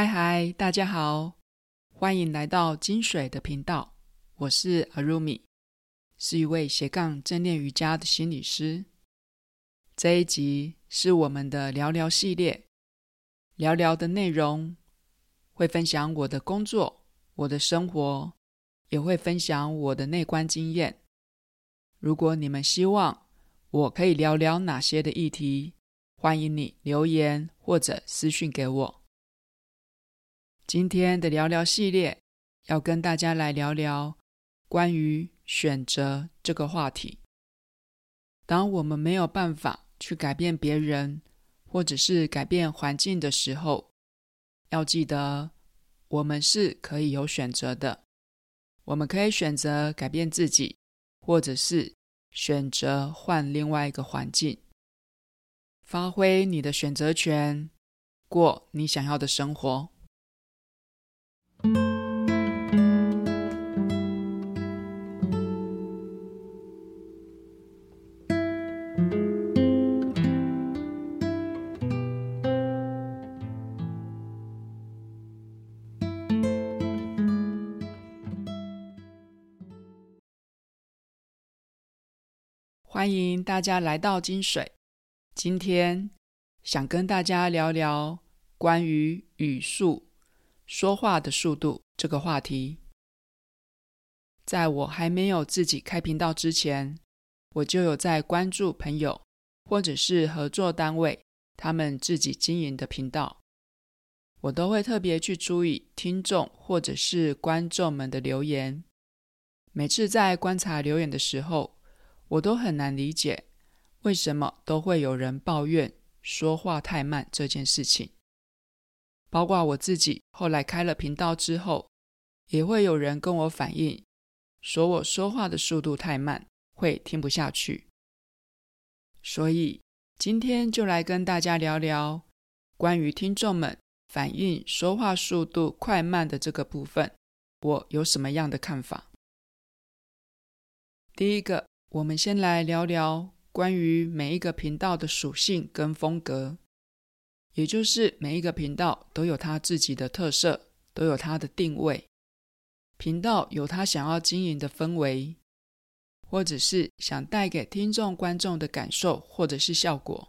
嗨嗨，大家好，欢迎来到金水的频道。我是 Arumi，是一位斜杠正念瑜伽的心理师。这一集是我们的聊聊系列，聊聊的内容会分享我的工作、我的生活，也会分享我的内观经验。如果你们希望我可以聊聊哪些的议题，欢迎你留言或者私讯给我。今天的聊聊系列要跟大家来聊聊关于选择这个话题。当我们没有办法去改变别人，或者是改变环境的时候，要记得我们是可以有选择的。我们可以选择改变自己，或者是选择换另外一个环境，发挥你的选择权，过你想要的生活。欢迎大家来到金水。今天想跟大家聊聊关于语速、说话的速度这个话题。在我还没有自己开频道之前，我就有在关注朋友或者是合作单位他们自己经营的频道，我都会特别去注意听众或者是观众们的留言。每次在观察留言的时候，我都很难理解，为什么都会有人抱怨说话太慢这件事情。包括我自己后来开了频道之后，也会有人跟我反映，说我说话的速度太慢，会听不下去。所以今天就来跟大家聊聊关于听众们反映说话速度快慢的这个部分，我有什么样的看法？第一个。我们先来聊聊关于每一个频道的属性跟风格，也就是每一个频道都有它自己的特色，都有它的定位。频道有它想要经营的氛围，或者是想带给听众观众的感受，或者是效果。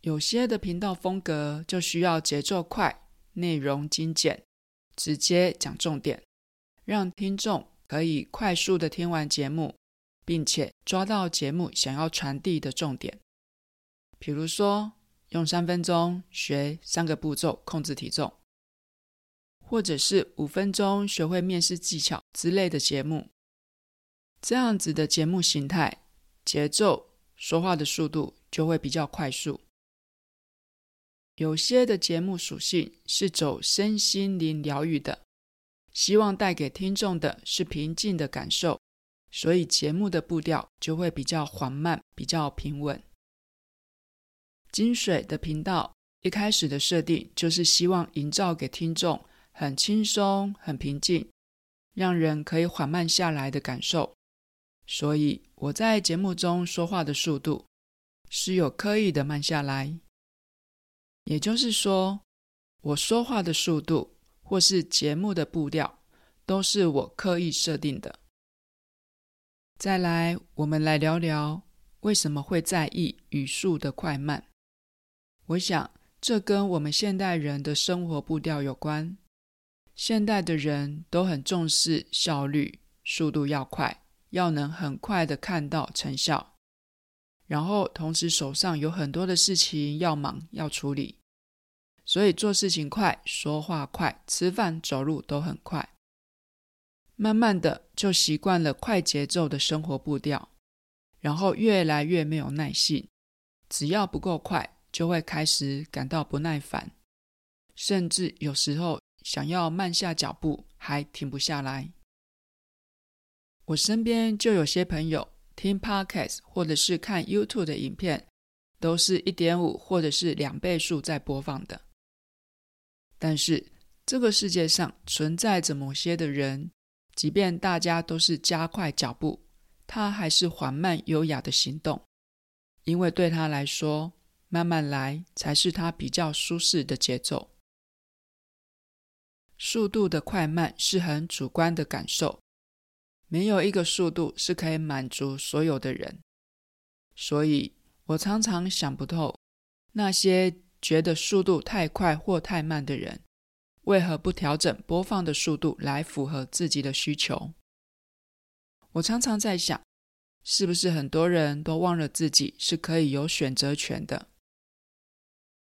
有些的频道风格就需要节奏快、内容精简、直接讲重点，让听众可以快速的听完节目。并且抓到节目想要传递的重点，比如说用三分钟学三个步骤控制体重，或者是五分钟学会面试技巧之类的节目。这样子的节目形态、节奏、说话的速度就会比较快速。有些的节目属性是走身心灵疗愈的，希望带给听众的是平静的感受。所以节目的步调就会比较缓慢，比较平稳。金水的频道一开始的设定就是希望营造给听众很轻松、很平静，让人可以缓慢下来的感受。所以我在节目中说话的速度是有刻意的慢下来，也就是说，我说话的速度或是节目的步调都是我刻意设定的。再来，我们来聊聊为什么会在意语速的快慢。我想，这跟我们现代人的生活步调有关。现代的人都很重视效率，速度要快，要能很快的看到成效。然后，同时手上有很多的事情要忙要处理，所以做事情快，说话快，吃饭走路都很快。慢慢的就习惯了快节奏的生活步调，然后越来越没有耐性，只要不够快，就会开始感到不耐烦，甚至有时候想要慢下脚步，还停不下来。我身边就有些朋友听 Podcast 或者是看 YouTube 的影片，都是一点五或者是两倍速在播放的。但是这个世界上存在着某些的人。即便大家都是加快脚步，他还是缓慢优雅的行动，因为对他来说，慢慢来才是他比较舒适的节奏。速度的快慢是很主观的感受，没有一个速度是可以满足所有的人。所以我常常想不透，那些觉得速度太快或太慢的人，为何不调整播放的速度来符合自己的需求？我常常在想，是不是很多人都忘了自己是可以有选择权的？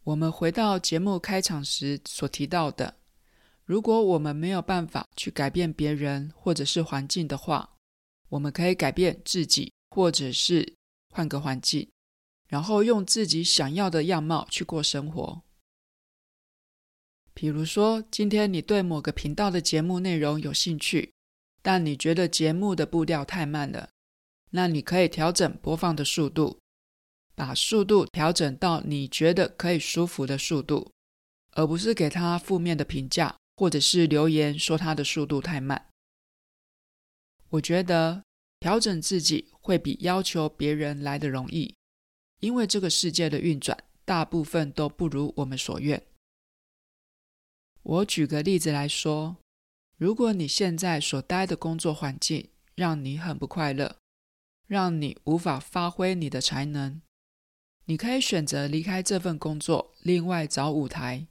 我们回到节目开场时所提到的，如果我们没有办法去改变别人或者是环境的话，我们可以改变自己，或者是换个环境，然后用自己想要的样貌去过生活。比如说，今天你对某个频道的节目内容有兴趣，但你觉得节目的步调太慢了，那你可以调整播放的速度。把速度调整到你觉得可以舒服的速度，而不是给他负面的评价，或者是留言说他的速度太慢。我觉得调整自己会比要求别人来得容易，因为这个世界的运转大部分都不如我们所愿。我举个例子来说，如果你现在所待的工作环境让你很不快乐，让你无法发挥你的才能。你可以选择离开这份工作，另外找舞台，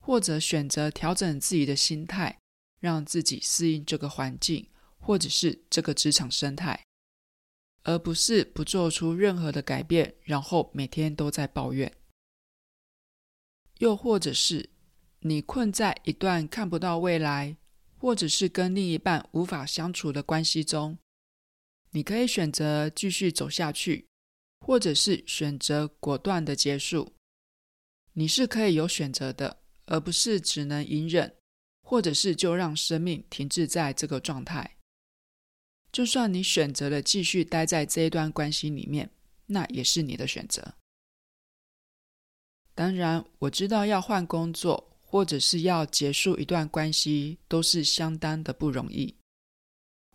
或者选择调整自己的心态，让自己适应这个环境，或者是这个职场生态，而不是不做出任何的改变，然后每天都在抱怨。又或者是你困在一段看不到未来，或者是跟另一半无法相处的关系中，你可以选择继续走下去。或者是选择果断的结束，你是可以有选择的，而不是只能隐忍，或者是就让生命停滞在这个状态。就算你选择了继续待在这一段关系里面，那也是你的选择。当然，我知道要换工作，或者是要结束一段关系，都是相当的不容易。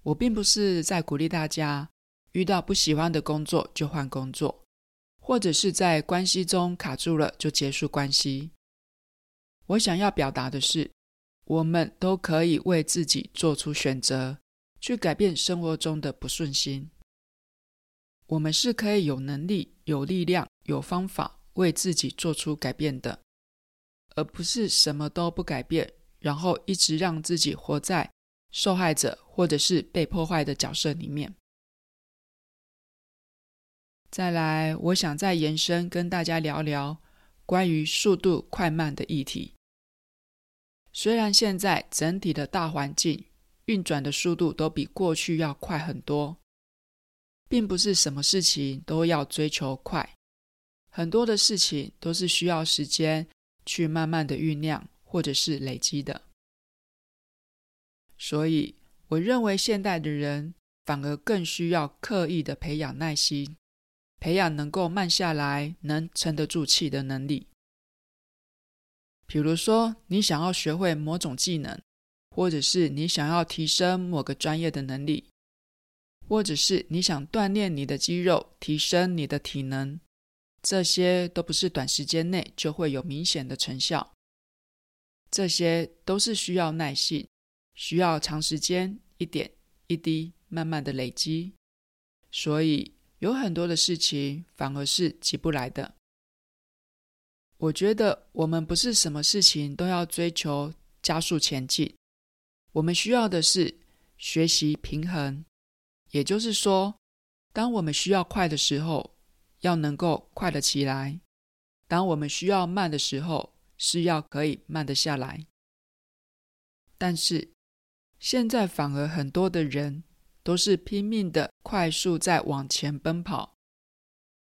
我并不是在鼓励大家。遇到不喜欢的工作就换工作，或者是在关系中卡住了就结束关系。我想要表达的是，我们都可以为自己做出选择，去改变生活中的不顺心。我们是可以有能力、有力量、有方法为自己做出改变的，而不是什么都不改变，然后一直让自己活在受害者或者是被破坏的角色里面。再来，我想再延伸跟大家聊聊关于速度快慢的议题。虽然现在整体的大环境运转的速度都比过去要快很多，并不是什么事情都要追求快，很多的事情都是需要时间去慢慢的酝酿或者是累积的。所以，我认为现代的人反而更需要刻意的培养耐心。培养能够慢下来、能沉得住气的能力。比如说，你想要学会某种技能，或者是你想要提升某个专业的能力，或者是你想锻炼你的肌肉、提升你的体能，这些都不是短时间内就会有明显的成效。这些都是需要耐性，需要长时间一点一滴慢慢的累积。所以，有很多的事情反而是急不来的。我觉得我们不是什么事情都要追求加速前进，我们需要的是学习平衡。也就是说，当我们需要快的时候，要能够快得起来；当我们需要慢的时候，是要可以慢得下来。但是现在反而很多的人。都是拼命的快速在往前奔跑，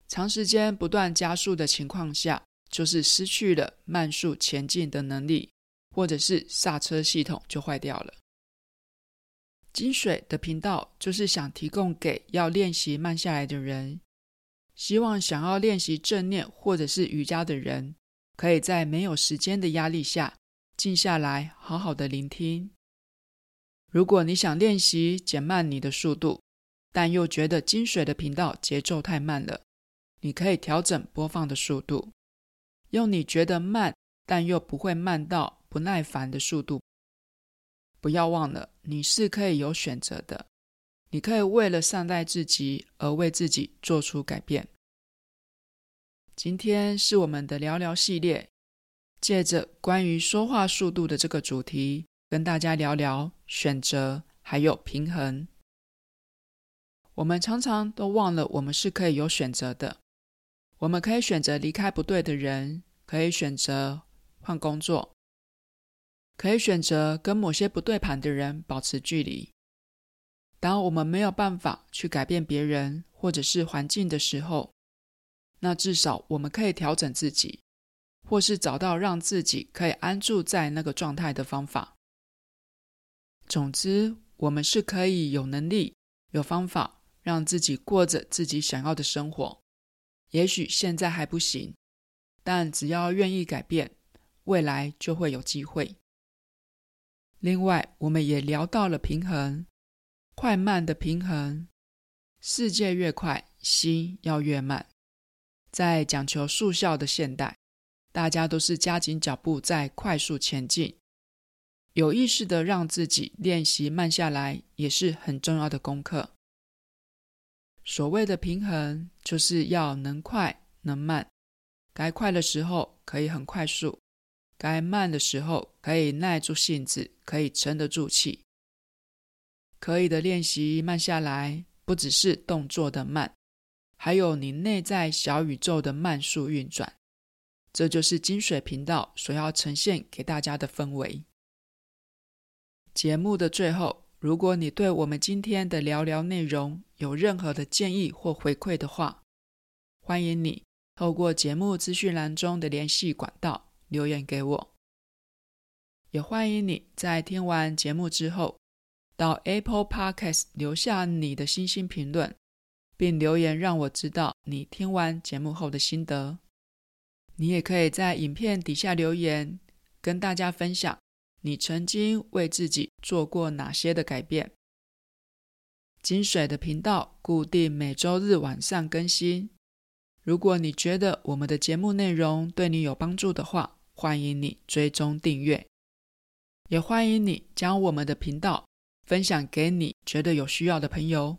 长时间不断加速的情况下，就是失去了慢速前进的能力，或者是刹车系统就坏掉了。金水的频道就是想提供给要练习慢下来的人，希望想要练习正念或者是瑜伽的人，可以在没有时间的压力下，静下来，好好的聆听。如果你想练习减慢你的速度，但又觉得金水的频道节奏太慢了，你可以调整播放的速度，用你觉得慢但又不会慢到不耐烦的速度不要忘了，你是可以有选择的。你可以为了善待自己而为自己做出改变。今天是我们的聊聊系列，借着关于说话速度的这个主题，跟大家聊聊选择还有平衡。我们常常都忘了，我们是可以有选择的。我们可以选择离开不对的人，可以选择换工作，可以选择跟某些不对盘的人保持距离。当我们没有办法去改变别人或者是环境的时候，那至少我们可以调整自己，或是找到让自己可以安住在那个状态的方法。总之，我们是可以有能力、有方法。让自己过着自己想要的生活，也许现在还不行，但只要愿意改变，未来就会有机会。另外，我们也聊到了平衡，快慢的平衡。世界越快，心要越慢。在讲求速效的现代，大家都是加紧脚步在快速前进。有意识的让自己练习慢下来，也是很重要的功课。所谓的平衡，就是要能快能慢，该快的时候可以很快速，该慢的时候可以耐住性子，可以沉得住气。可以的练习慢下来，不只是动作的慢，还有你内在小宇宙的慢速运转。这就是金水频道所要呈现给大家的氛围。节目的最后。如果你对我们今天的聊聊内容有任何的建议或回馈的话，欢迎你透过节目资讯栏中的联系管道留言给我。也欢迎你在听完节目之后，到 Apple Podcast 留下你的星星评论，并留言让我知道你听完节目后的心得。你也可以在影片底下留言，跟大家分享。你曾经为自己做过哪些的改变？金水的频道固定每周日晚上更新。如果你觉得我们的节目内容对你有帮助的话，欢迎你追踪订阅，也欢迎你将我们的频道分享给你觉得有需要的朋友。